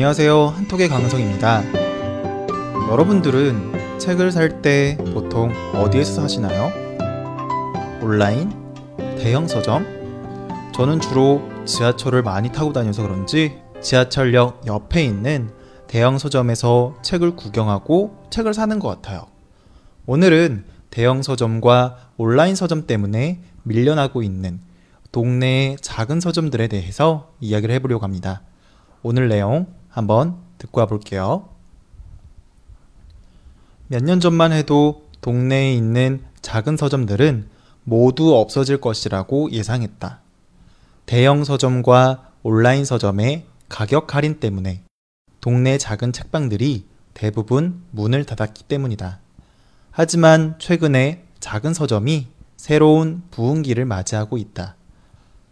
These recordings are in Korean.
안녕하세요. 한톡의 강성입니다. 여러분들은 책을 살 때 보통 어디에서 사시나요? 온라인? 대형 서점? 저는 주로 지하철을 많이 타고 다녀서 그런지 지하철역 옆에 있는 대형 서점에서 책을 구경하고 책을 사는 것 같아요. 오늘은 대형 서점과 온라인 서점 때문에 밀려나고 있는 동네의 작은 서점들에 대해서 이야기를 해보려고 합니다. 오늘 내용 한번 듣고 와볼게요. 몇 년 전만 해도 동네에 있는 작은 서점들은 모두 없어질 것이라고 예상했다. 대형 서점과 온라인 서점의 가격 할인 때문에 동네 작은 책방들이 대부분 문을 닫았기 때문이다. 하지만 최근에 작은 서점이 새로운 부흥기를 맞이하고 있다.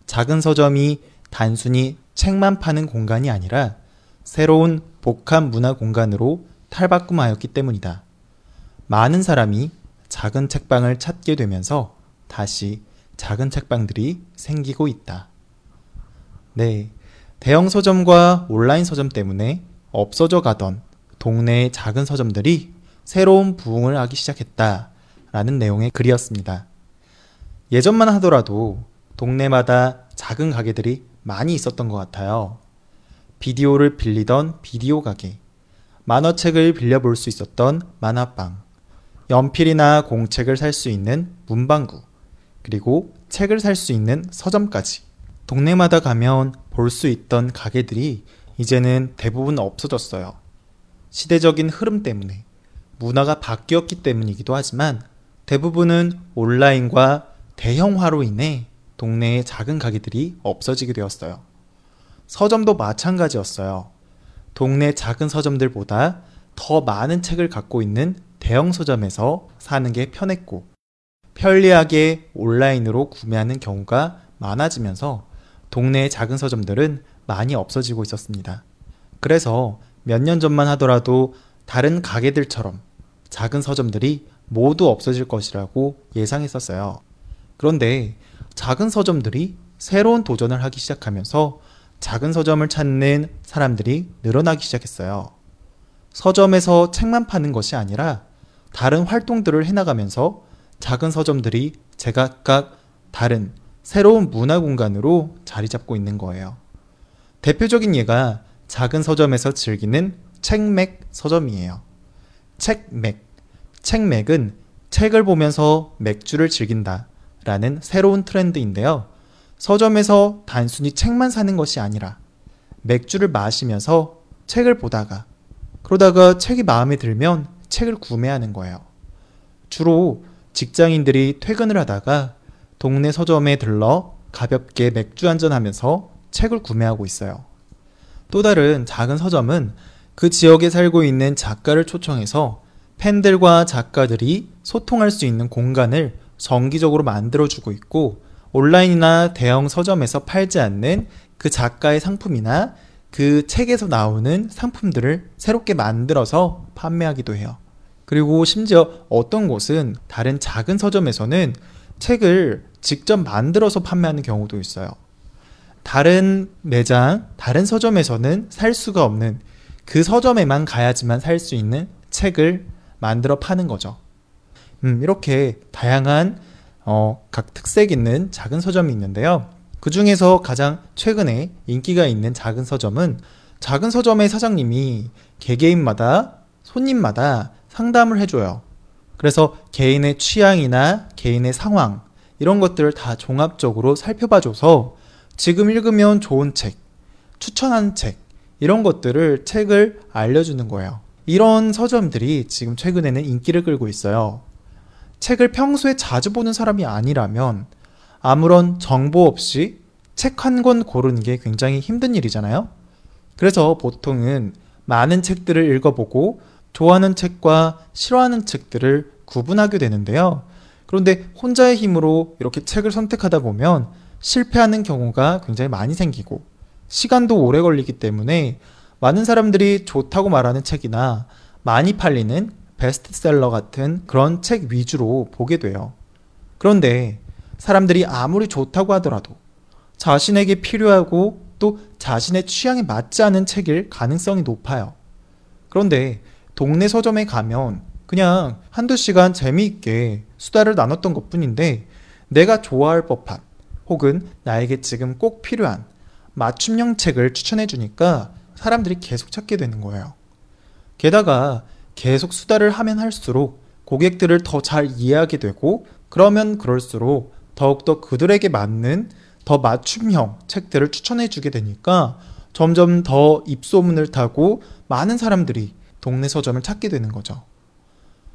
작은 서점이 단순히 책만 파는 공간이 아니라 새로운 복합 문화 공간으로 탈바꿈하였기 때문이다. 많은 사람이 작은 책방을 찾게 되면서 다시 작은 책방들이 생기고 있다. 네. 대형 서점과 온라인 서점 때문에 없어져 가던 동네의 작은 서점들이 새로운 부흥을 하기 시작했다. 라는 내용의 글이었습니다. 예전만 하더라도 동네마다 작은 가게들이 많이 있었던 것 같아요. 비디오를 빌리던 비디오 가게, 만화책을 빌려볼 수 있었던 만화방, 연필이나 공책을 살 수 있는 문방구, 그리고 책을 살 수 있는 서점까지. 동네마다 가면 볼 수 있던 가게들이 이제는 대부분 없어졌어요. 시대적인 흐름 때문에, 문화가 바뀌었기 때문이기도 하지만 대부분은 온라인과 대형화로 인해 동네의 작은 가게들이 없어지게 되었어요. 서점도 마찬가지였어요. 동네 작은 서점들보다 더 많은 책을 갖고 있는 대형 서점에서 사는 게 편했고, 편리하게 온라인으로 구매하는 경우가 많아지면서 동네의 작은 서점들은 많이 없어지고 있었습니다. 그래서 몇 년 전만 하더라도 다른 가게들처럼 작은 서점들이 모두 없어질 것이라고 예상했었어요. 그런데 작은 서점들이 새로운 도전을 하기 시작하면서 작은 서점을 찾는 사람들이 늘어나기 시작했어요. 서점에서 책만 파는 것이 아니라 다른 활동들을 해나가면서 작은 서점들이 제각각 다른 새로운 문화 공간으로 자리 잡고 있는 거예요. 대표적인 예가 작은 서점에서 즐기는 책맥 서점이에요. 책맥. 책맥은 책을 보면서 맥주를 즐긴다 라는 새로운 트렌드인데요. 서점에서 단순히 책만 사는 것이 아니라 맥주를 마시면서 책을 보다가 그러다가 책이 마음에 들면 책을 구매하는 거예요. 주로 직장인들이 퇴근을 하다가 동네 서점에 들러 가볍게 맥주 한잔 하면서 책을 구매하고 있어요. 또 다른 작은 서점은 그 지역에 살고 있는 작가를 초청해서 팬들과 작가들이 소통할 수 있는 공간을 정기적으로 만들어주고 있고 온라인이나 대형 서점에서 팔지 않는 그 작가의 상품이나 그 책에서 나오는 상품들을 새롭게 만들어서 판매하기도 해요. 그리고 심지어 어떤 곳은 다른 작은 서점에서는 책을 직접 만들어서 판매하는 경우도 있어요. 다른 매장, 다른 서점에서는 살 수가 없는 그 서점에만 가야지만 살 수 있는 책을 만들어 파는 거죠. 음, 이렇게 다양한 어, 각 특색 있는 작은 서점이 있는데요. 그 중에서 가장 최근에 인기가 있는 작은 서점은 작은 서점의 사장님이 개개인마다 손님마다 상담을 해줘요. 그래서 개인의 취향이나 개인의 상황 이런 것들을 다 종합적으로 살펴봐줘서 지금 읽으면 좋은 책, 추천하는 책 이런 것들을 책을 알려주는 거예요. 이런 서점들이 지금 최근에는 인기를 끌고 있어요. 책을 평소에 자주 보는 사람이 아니라면 아무런 정보 없이 책 한 권 고르는 게 굉장히 힘든 일이잖아요. 그래서 보통은 많은 책들을 읽어보고 좋아하는 책과 싫어하는 책들을 구분하게 되는데요. 그런데 혼자의 힘으로 이렇게 책을 선택하다 보면 실패하는 경우가 굉장히 많이 생기고 시간도 오래 걸리기 때문에 많은 사람들이 좋다고 말하는 책이나 많이 팔리는 베스트셀러 같은 그런 책 위주로 보게 돼요. 그런데 사람들이 아무리 좋다고 하더라도 자신에게 필요하고 또 자신의 취향에 맞지 않은 책일 가능성이 높아요. 그런데 동네 서점에 가면 그냥 한두 시간 재미있게 수다를 나눴던 것 뿐인데 내가 좋아할 법한 혹은 나에게 지금 꼭 필요한 맞춤형 책을 추천해 주니까 사람들이 계속 찾게 되는 거예요. 게다가 계속 수다를 하면 할수록 고객들을 더 잘 이해하게 되고 그러면 그럴수록 더욱더 그들에게 맞는 더 맞춤형 책들을 추천해 주게 되니까 점점 더 입소문을 타고 많은 사람들이 동네 서점을 찾게 되는 거죠.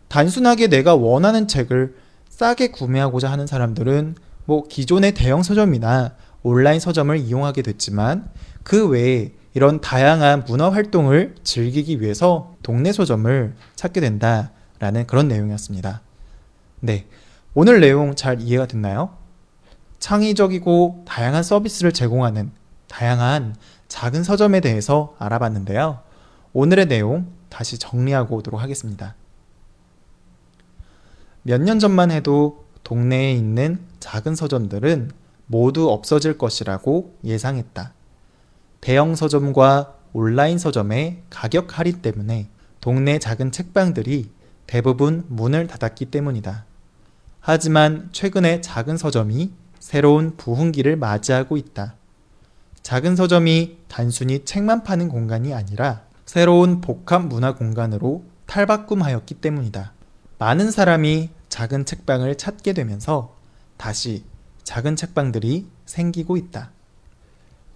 단순하게 내가 원하는 책을 싸게 구매하고자 하는 사람들은 뭐 기존의 대형 서점이나 온라인 서점을 이용하게 됐지만 그 외에 이런 다양한 문화 활동을 즐기기 위해서 동네 서점을 찾게 된다라는 그런 내용이었습니다. 네. 오늘 내용 잘 이해가 됐나요? 창의적이고 다양한 서비스를 제공하는 다양한 작은 서점에 대해서 알아봤는데요. 오늘의 내용 다시 정리하고 오도록 하겠습니다. 몇 년 전만 해도 동네에 있는 작은 서점들은 모두 없어질 것이라고 예상했다. 대형 서점과 온라인 서점의 가격 할인 때문에 동네 작은 책방들이 대부분 문을 닫았기 때문이다. 하지만 최근에 작은 서점이 새로운 부흥기를 맞이하고 있다. 작은 서점이 단순히 책만 파는 공간이 아니라 새로운 복합 문화 공간으로 탈바꿈하였기 때문이다. 많은 사람이 작은 책방을 찾게 되면서 다시 작은 책방들이 생기고 있다.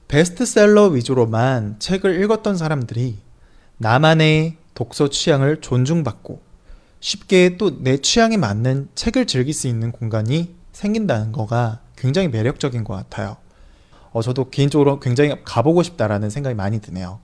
베스트셀러 위주로만 책을 읽었던 사람들이 나만의 독서 취향을 존중받고 쉽게 또 내 취향에 맞는 책을 즐길 수 있는 공간이 생긴다는 거가 굉장히 매력적인 것 같아요. 어, 저도 개인적으로 굉장히 가보고 싶다라는 생각이 많이 드네요.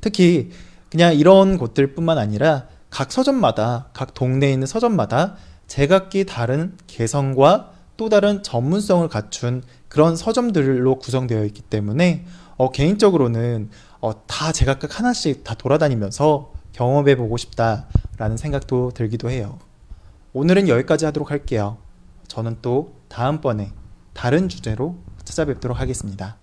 특히 그냥 이런 곳들 뿐만 아니라 각 서점마다, 각 동네에 있는 서점마다 제각기 다른 개성과 또 다른 전문성을 갖춘 그런 서점들로 구성되어 있기 때문에 어, 개인적으로는 어, 다 제각각 하나씩 다 돌아다니면서 경험해 보고 싶다라는 생각도 들기도 해요. 오늘은 여기까지 하도록 할게요. 저는 또 다음번에 다른 주제로 찾아뵙도록 하겠습니다.